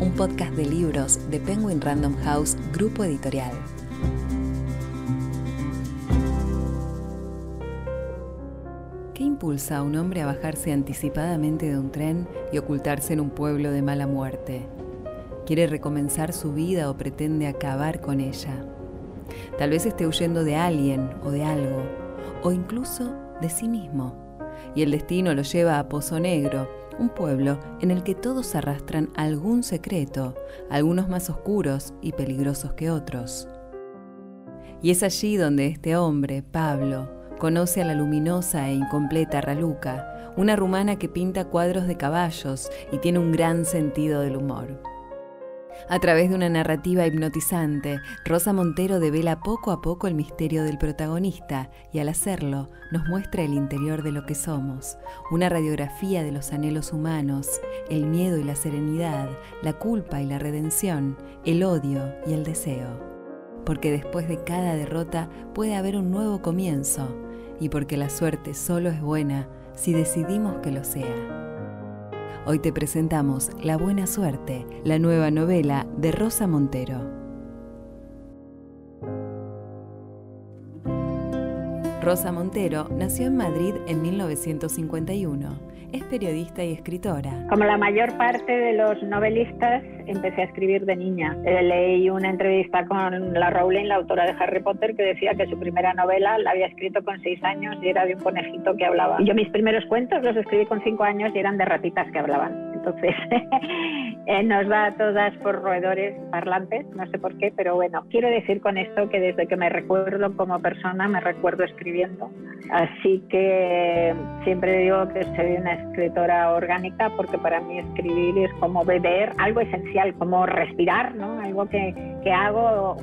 un podcast de libros de Penguin Random House Grupo Editorial. ¿Qué impulsa a un hombre a bajarse anticipadamente de un tren y ocultarse en un pueblo de mala muerte? ¿Quiere recomenzar su vida o pretende acabar con ella? Tal vez esté huyendo de alguien o de algo, o incluso de sí mismo. Y el destino lo lleva a Pozo Negro, un pueblo en el que todos arrastran algún secreto, algunos más oscuros y peligrosos que otros. Y es allí donde este hombre, Pablo, conoce a la luminosa e incompleta Raluca, una rumana que pinta cuadros de caballos y tiene un gran sentido del humor. A través de una narrativa hipnotizante, Rosa Montero devela poco a poco el misterio del protagonista y al hacerlo nos muestra el interior de lo que somos, una radiografía de los anhelos humanos, el miedo y la serenidad, la culpa y la redención, el odio y el deseo. Porque después de cada derrota puede haber un nuevo comienzo y porque la suerte solo es buena si decidimos que lo sea. Hoy te presentamos La Buena Suerte, la nueva novela de Rosa Montero. Rosa Montero nació en Madrid en 1951 es periodista y escritora. Como la mayor parte de los novelistas, empecé a escribir de niña. Eh, leí una entrevista con la Rowling, la autora de Harry Potter, que decía que su primera novela la había escrito con seis años y era de un conejito que hablaba. Yo mis primeros cuentos los escribí con cinco años y eran de ratitas que hablaban. Entonces, eh, nos va a todas por roedores parlantes, no sé por qué, pero bueno, quiero decir con esto que desde que me recuerdo como persona, me recuerdo escribiendo. Así que siempre digo que soy una escritora orgánica porque para mí escribir es como beber algo esencial, como respirar, ¿no? Algo que, que hago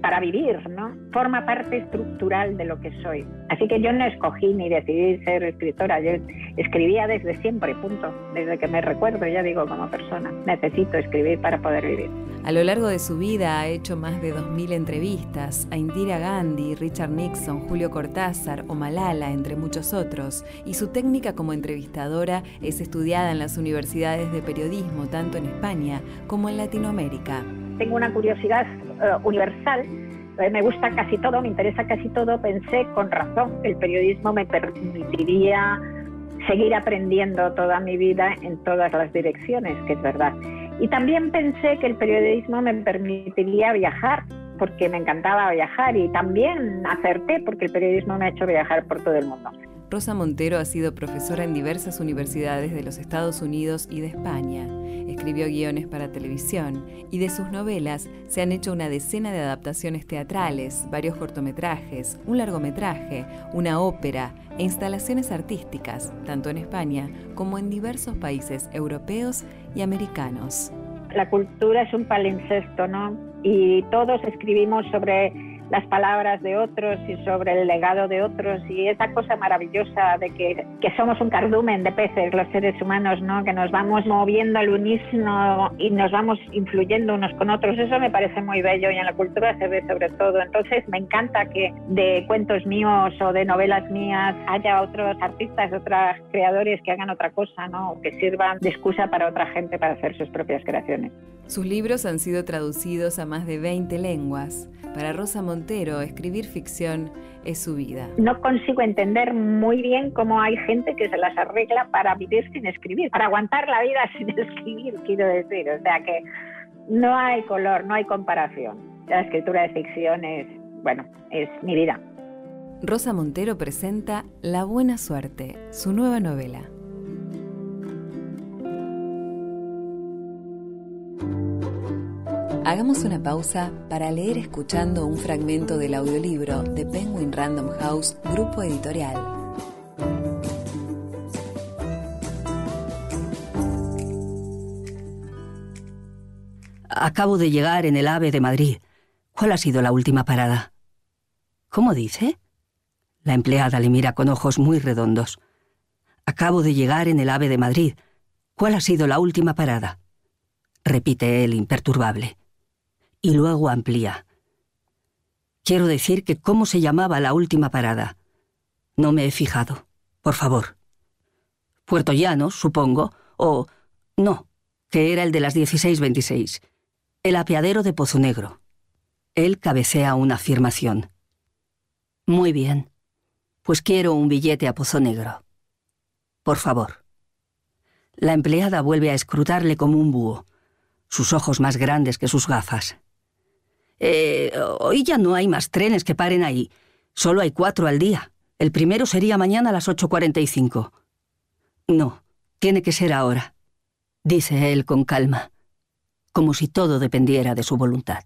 para vivir, ¿no? Forma parte estructural de lo que soy. Así que yo no escogí ni decidí ser escritora, yo escribía desde siempre, punto. Desde que me recuerdo, ya digo, como persona, necesito escribir para poder vivir. A lo largo de su vida ha hecho más de 2.000 entrevistas a Indira Gandhi, Richard Nixon, Julio Cortázar o Malala, entre muchos otros, y su técnica como entrevistadora es estudiada en las universidades de periodismo tanto en España como en Latinoamérica. Tengo una curiosidad eh, universal. Eh, me gusta casi todo, me interesa casi todo. Pensé con razón que el periodismo me permitiría seguir aprendiendo toda mi vida en todas las direcciones, que es verdad. Y también pensé que el periodismo me permitiría viajar, porque me encantaba viajar y también acerté porque el periodismo me ha hecho viajar por todo el mundo. Rosa Montero ha sido profesora en diversas universidades de los Estados Unidos y de España. Escribió guiones para televisión y de sus novelas se han hecho una decena de adaptaciones teatrales, varios cortometrajes, un largometraje, una ópera e instalaciones artísticas, tanto en España como en diversos países europeos y americanos. La cultura es un palincesto, ¿no? Y todos escribimos sobre las palabras de otros y sobre el legado de otros y esa cosa maravillosa de que, que, somos un cardumen de peces los seres humanos, ¿no? que nos vamos moviendo al unísono y nos vamos influyendo unos con otros, eso me parece muy bello y en la cultura se ve sobre todo. Entonces me encanta que de cuentos míos o de novelas mías haya otros artistas, otros creadores que hagan otra cosa, ¿no? que sirvan de excusa para otra gente para hacer sus propias creaciones. Sus libros han sido traducidos a más de 20 lenguas. Para Rosa Montero, escribir ficción es su vida. No consigo entender muy bien cómo hay gente que se las arregla para vivir sin escribir, para aguantar la vida sin escribir, quiero decir. O sea que no hay color, no hay comparación. La escritura de ficción es, bueno, es mi vida. Rosa Montero presenta La Buena Suerte, su nueva novela. Hagamos una pausa para leer escuchando un fragmento del audiolibro de Penguin Random House, grupo editorial. Acabo de llegar en el AVE de Madrid. ¿Cuál ha sido la última parada? ¿Cómo dice? La empleada le mira con ojos muy redondos. Acabo de llegar en el AVE de Madrid. ¿Cuál ha sido la última parada? repite él imperturbable. Y luego amplía. Quiero decir que cómo se llamaba la última parada. No me he fijado. Por favor. Puerto Llano, supongo, o... No, que era el de las 1626. El apeadero de Pozo Negro. Él cabecea una afirmación. Muy bien. Pues quiero un billete a Pozo Negro. Por favor. La empleada vuelve a escrutarle como un búho, sus ojos más grandes que sus gafas. Eh, hoy ya no hay más trenes que paren ahí. Solo hay cuatro al día. El primero sería mañana a las 8.45. No, tiene que ser ahora, dice él con calma, como si todo dependiera de su voluntad.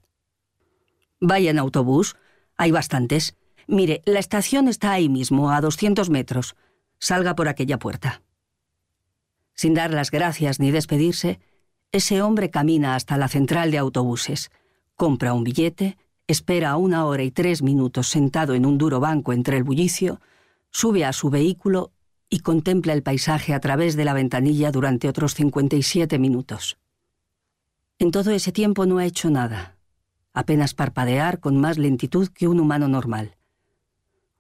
Vaya en autobús, hay bastantes. Mire, la estación está ahí mismo, a 200 metros. Salga por aquella puerta. Sin dar las gracias ni despedirse, ese hombre camina hasta la central de autobuses compra un billete, espera una hora y tres minutos sentado en un duro banco entre el bullicio, sube a su vehículo y contempla el paisaje a través de la ventanilla durante otros 57 minutos. En todo ese tiempo no ha hecho nada, apenas parpadear con más lentitud que un humano normal.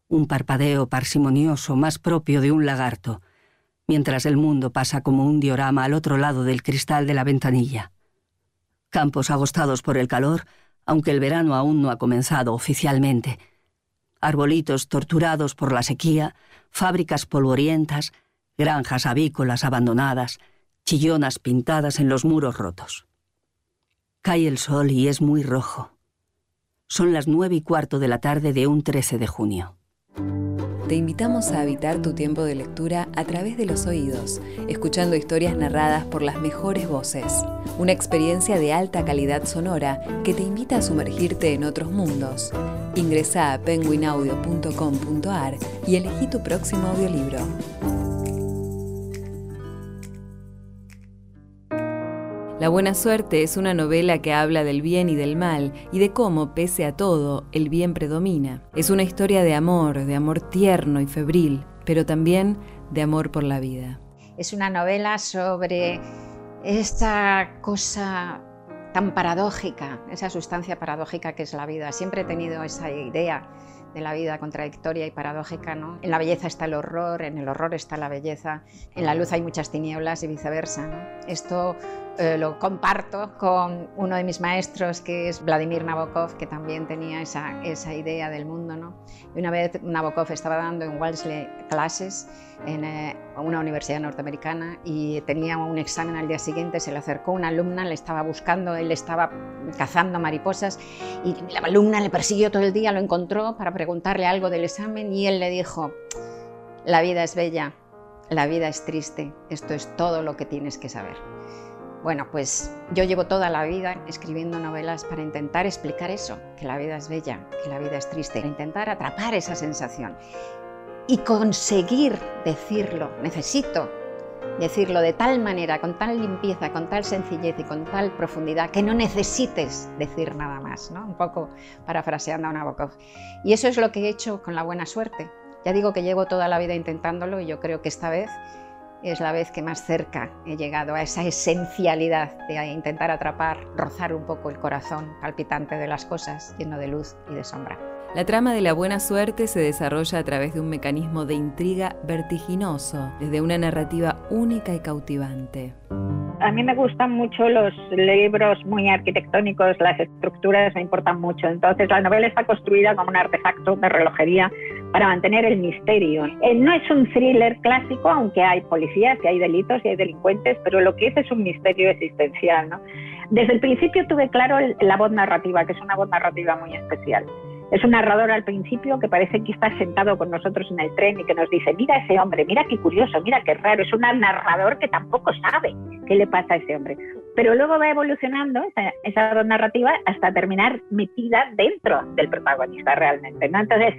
Un parpadeo parsimonioso más propio de un lagarto, mientras el mundo pasa como un diorama al otro lado del cristal de la ventanilla campos agostados por el calor, aunque el verano aún no ha comenzado oficialmente, arbolitos torturados por la sequía, fábricas polvorientas, granjas avícolas abandonadas, chillonas pintadas en los muros rotos. Cae el sol y es muy rojo. Son las nueve y cuarto de la tarde de un 13 de junio. Te invitamos a habitar tu tiempo de lectura a través de los oídos, escuchando historias narradas por las mejores voces. Una experiencia de alta calidad sonora que te invita a sumergirte en otros mundos. Ingresa a penguinaudio.com.ar y elegí tu próximo audiolibro. La buena suerte es una novela que habla del bien y del mal y de cómo, pese a todo, el bien predomina. Es una historia de amor, de amor tierno y febril, pero también de amor por la vida. Es una novela sobre esta cosa tan paradójica, esa sustancia paradójica que es la vida. Siempre he tenido esa idea de la vida contradictoria y paradójica. ¿no? En la belleza está el horror, en el horror está la belleza, en la luz hay muchas tinieblas y viceversa. Esto eh, lo comparto con uno de mis maestros, que es Vladimir Nabokov, que también tenía esa, esa idea del mundo. ¿no? Y una vez Nabokov estaba dando en Wellesley clases en eh, una universidad norteamericana y tenía un examen al día siguiente, se le acercó una alumna, le estaba buscando, él estaba cazando mariposas y la alumna le persiguió todo el día, lo encontró para preguntarle algo del examen y él le dijo, la vida es bella, la vida es triste, esto es todo lo que tienes que saber. Bueno, pues yo llevo toda la vida escribiendo novelas para intentar explicar eso, que la vida es bella, que la vida es triste, para intentar atrapar esa sensación y conseguir decirlo. Necesito decirlo de tal manera, con tal limpieza, con tal sencillez y con tal profundidad que no necesites decir nada más, ¿no? Un poco parafraseando a Nabokov. Y eso es lo que he hecho con la buena suerte. Ya digo que llevo toda la vida intentándolo y yo creo que esta vez es la vez que más cerca he llegado a esa esencialidad de intentar atrapar, rozar un poco el corazón palpitante de las cosas, lleno de luz y de sombra. La trama de la buena suerte se desarrolla a través de un mecanismo de intriga vertiginoso, desde una narrativa única y cautivante. A mí me gustan mucho los libros muy arquitectónicos, las estructuras me importan mucho. Entonces la novela está construida como un artefacto de relojería para mantener el misterio. Eh, no es un thriller clásico, aunque hay policías y hay delitos y hay delincuentes, pero lo que es es un misterio existencial. Desde el principio tuve claro la voz narrativa, que es una voz narrativa muy especial. Es un narrador al principio que parece que está sentado con nosotros en el tren y que nos dice, mira ese hombre, mira qué curioso, mira qué raro. Es un narrador que tampoco sabe qué le pasa a ese hombre. Pero luego va evolucionando esa, esa narrativa hasta terminar metida dentro del protagonista realmente. ¿no? Entonces,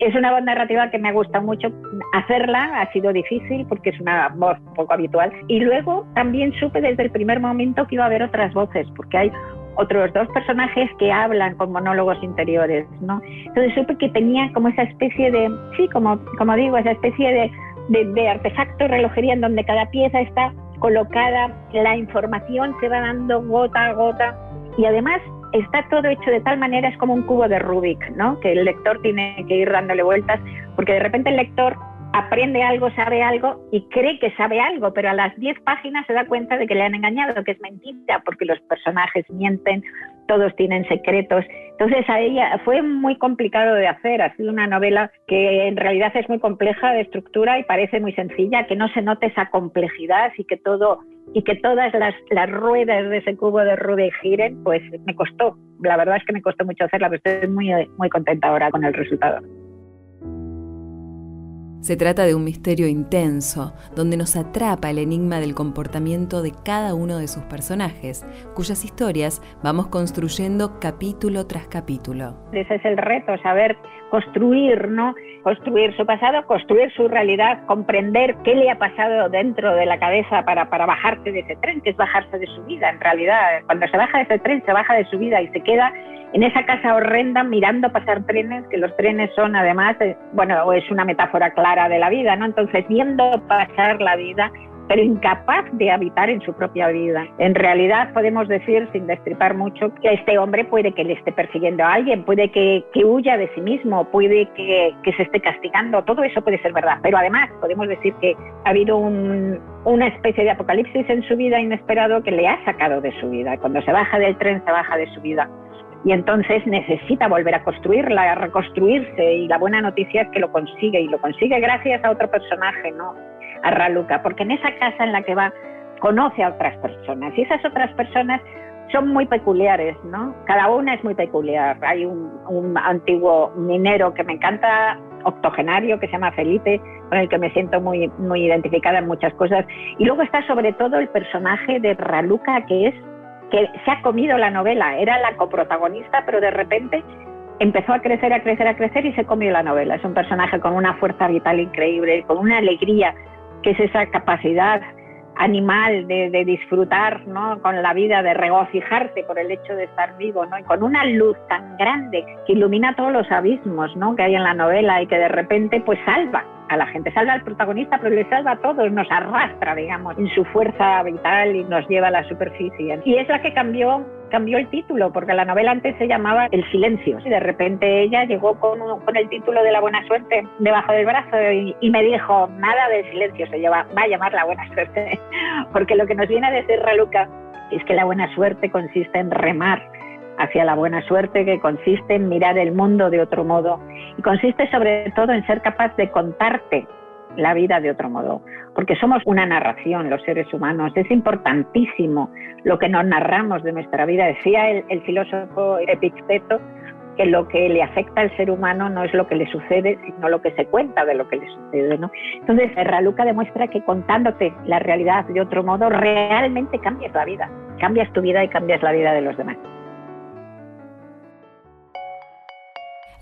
es una voz narrativa que me gusta mucho hacerla, ha sido difícil porque es una voz poco habitual. Y luego también supe desde el primer momento que iba a haber otras voces, porque hay otros dos personajes que hablan con monólogos interiores, ¿no? Entonces supe que tenía como esa especie de, sí, como, como digo, esa especie de, de, de artefacto relojería en donde cada pieza está colocada, la información se va dando gota a gota y además está todo hecho de tal manera, es como un cubo de Rubik, ¿no? Que el lector tiene que ir dándole vueltas, porque de repente el lector aprende algo, sabe algo y cree que sabe algo, pero a las 10 páginas se da cuenta de que le han engañado, que es mentira, porque los personajes mienten, todos tienen secretos. Entonces a ella fue muy complicado de hacer, ha sido una novela que en realidad es muy compleja de estructura y parece muy sencilla, que no se note esa complejidad y que todo y que todas las, las ruedas de ese cubo de Rubik giren, pues me costó. La verdad es que me costó mucho hacerla, pero estoy muy, muy contenta ahora con el resultado. Se trata de un misterio intenso, donde nos atrapa el enigma del comportamiento de cada uno de sus personajes, cuyas historias vamos construyendo capítulo tras capítulo. Ese es el reto, saber construir, ¿no? Construir su pasado, construir su realidad, comprender qué le ha pasado dentro de la cabeza para, para bajarse de ese tren, que es bajarse de su vida. En realidad, cuando se baja de ese tren, se baja de su vida y se queda en esa casa horrenda mirando pasar trenes, que los trenes son además, eh, bueno, es una metáfora clara de la vida, ¿no? Entonces, viendo pasar la vida, pero incapaz de habitar en su propia vida. En realidad podemos decir, sin destripar mucho, que este hombre puede que le esté persiguiendo a alguien, puede que, que huya de sí mismo, puede que, que, se esté castigando, todo eso puede ser verdad, pero además podemos decir que ha habido un, una especie de apocalipsis en su vida inesperado que le ha sacado de su vida. Cuando se baja del tren, se baja de su vida y entonces necesita volver a construirla, a reconstruirse y la buena noticia es que lo consigue y lo consigue gracias a otro personaje, ¿no? A Raluca, porque en esa casa en la que va conoce a otras personas y esas otras personas son muy peculiares, ¿no? Cada una es muy peculiar. Hay un, un antiguo minero que me encanta, octogenario, que se llama Felipe, con el que me siento muy, muy identificada en muchas cosas. Y luego está sobre todo el personaje de Raluca, que es que se ha comido la novela, era la coprotagonista, pero de repente empezó a crecer, a crecer, a crecer y se comió la novela. Es un personaje con una fuerza vital increíble, con una alegría, que es esa capacidad animal de, disfrutar ¿no? con la vida, de regocijarte por el hecho de estar vivo, ¿no? y con una luz tan grande que ilumina todos los abismos ¿no? que hay en la novela y que de repente pues salva a la gente, salva al protagonista, pero le salva a todos, nos arrastra, digamos, en su fuerza vital y nos lleva a la superficie. Y es la que cambió cambió el título, porque la novela antes se llamaba El silencio. Y de repente ella llegó con, con el título de La buena suerte debajo del brazo y, me dijo, nada de silencio, se lleva, va a llamar La buena suerte. porque lo que nos viene a decir Raluca es que la buena suerte consiste en remar hacia la buena suerte, que consiste en mirar el mundo de otro modo y consiste sobre todo en ser capaz de contarte la vida de otro modo, porque somos una narración, los seres humanos, es importantísimo lo que nos narramos de nuestra vida. Decía el, filósofo Epicteto que lo que le afecta al ser humano no es lo que le sucede, sino lo que se cuenta de lo que le sucede. ¿no? Entonces, Raluca demuestra que contándote la realidad de otro modo, realmente cambias la vida, cambias tu vida y cambias la vida de los demás.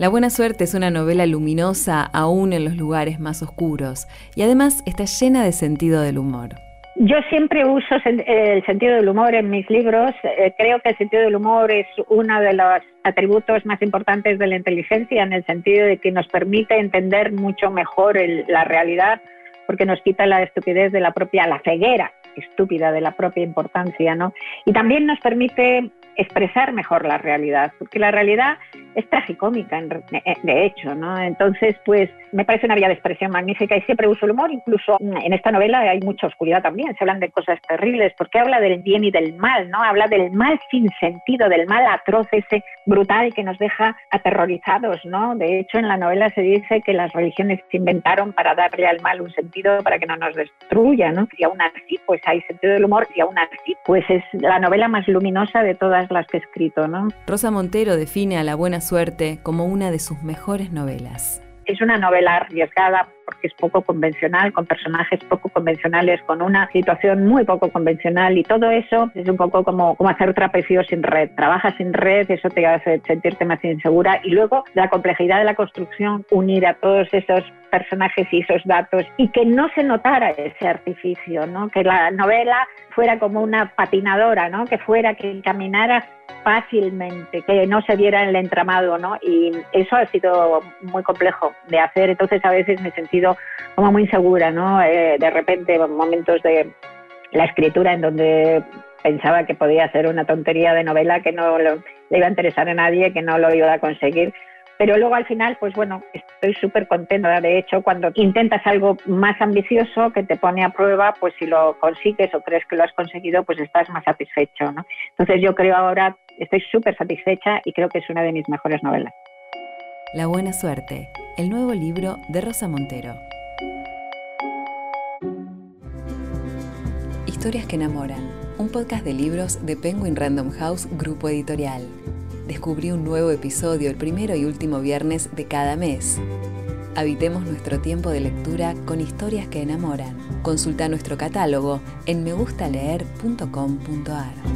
La buena suerte es una novela luminosa aún en los lugares más oscuros y además está llena de sentido del humor. Yo siempre uso el sentido del humor en mis libros. Eh, creo que el sentido del humor es uno de los atributos más importantes de la inteligencia en el sentido de que nos permite entender mucho mejor la realidad porque nos quita la estupidez de la propia, la ceguera estúpida de la propia importancia, ¿no? Y también nos permite expresar mejor la realidad, porque la realidad es tragicómica, eh, de hecho, ¿no? Entonces, pues me parece una vía de expresión magnífica y siempre uso el humor, incluso en esta novela hay mucha oscuridad también, se hablan de cosas terribles, porque habla del bien y del mal, ¿no? Habla del mal sin sentido, del mal atroz ese brutal que nos deja aterrorizados, ¿no? De hecho, en la novela se dice que las religiones se inventaron para darle al mal un sentido para que no nos destruya, ¿no? Y aún así, pues hay sentido del humor y aún así, pues es la novela más luminosa de todas las que he escrito, ¿no? Rosa Montero define a La Buena Suerte como una de sus mejores novelas. Es una novela arriesgada porque es poco convencional, con personajes poco convencionales, con una situación muy poco convencional y todo eso es un poco como, como hacer trapecio sin red. Trabajas sin red, eso te hace sentirte más insegura y luego la complejidad de la construcción, unir a todos esos personajes y esos datos y que no se notara ese artificio, que la novela fuera como una patinadora, ¿no? que fuera que caminara fácilmente, que no se viera en el entramado, ¿no? Y eso ha sido muy complejo de hacer, entonces a veces me he sentido como muy insegura, ¿no? Eh, de repente, momentos de la escritura en donde pensaba que podía ser una tontería de novela que no le iba a interesar a nadie, que no lo iba a conseguir pero luego al final, pues bueno, estoy súper contenta. De hecho, cuando intentas algo más ambicioso que te pone a prueba, pues si lo consigues o crees que lo has conseguido, pues estás más satisfecho. ¿no? Entonces yo creo ahora, estoy súper satisfecha y creo que es una de mis mejores novelas. La buena suerte, el nuevo libro de Rosa Montero. Historias que enamoran, un podcast de libros de Penguin Random House Grupo Editorial descubrí un nuevo episodio el primero y último viernes de cada mes. Habitemos nuestro tiempo de lectura con historias que enamoran. Consulta nuestro catálogo en megustaleer.com.ar.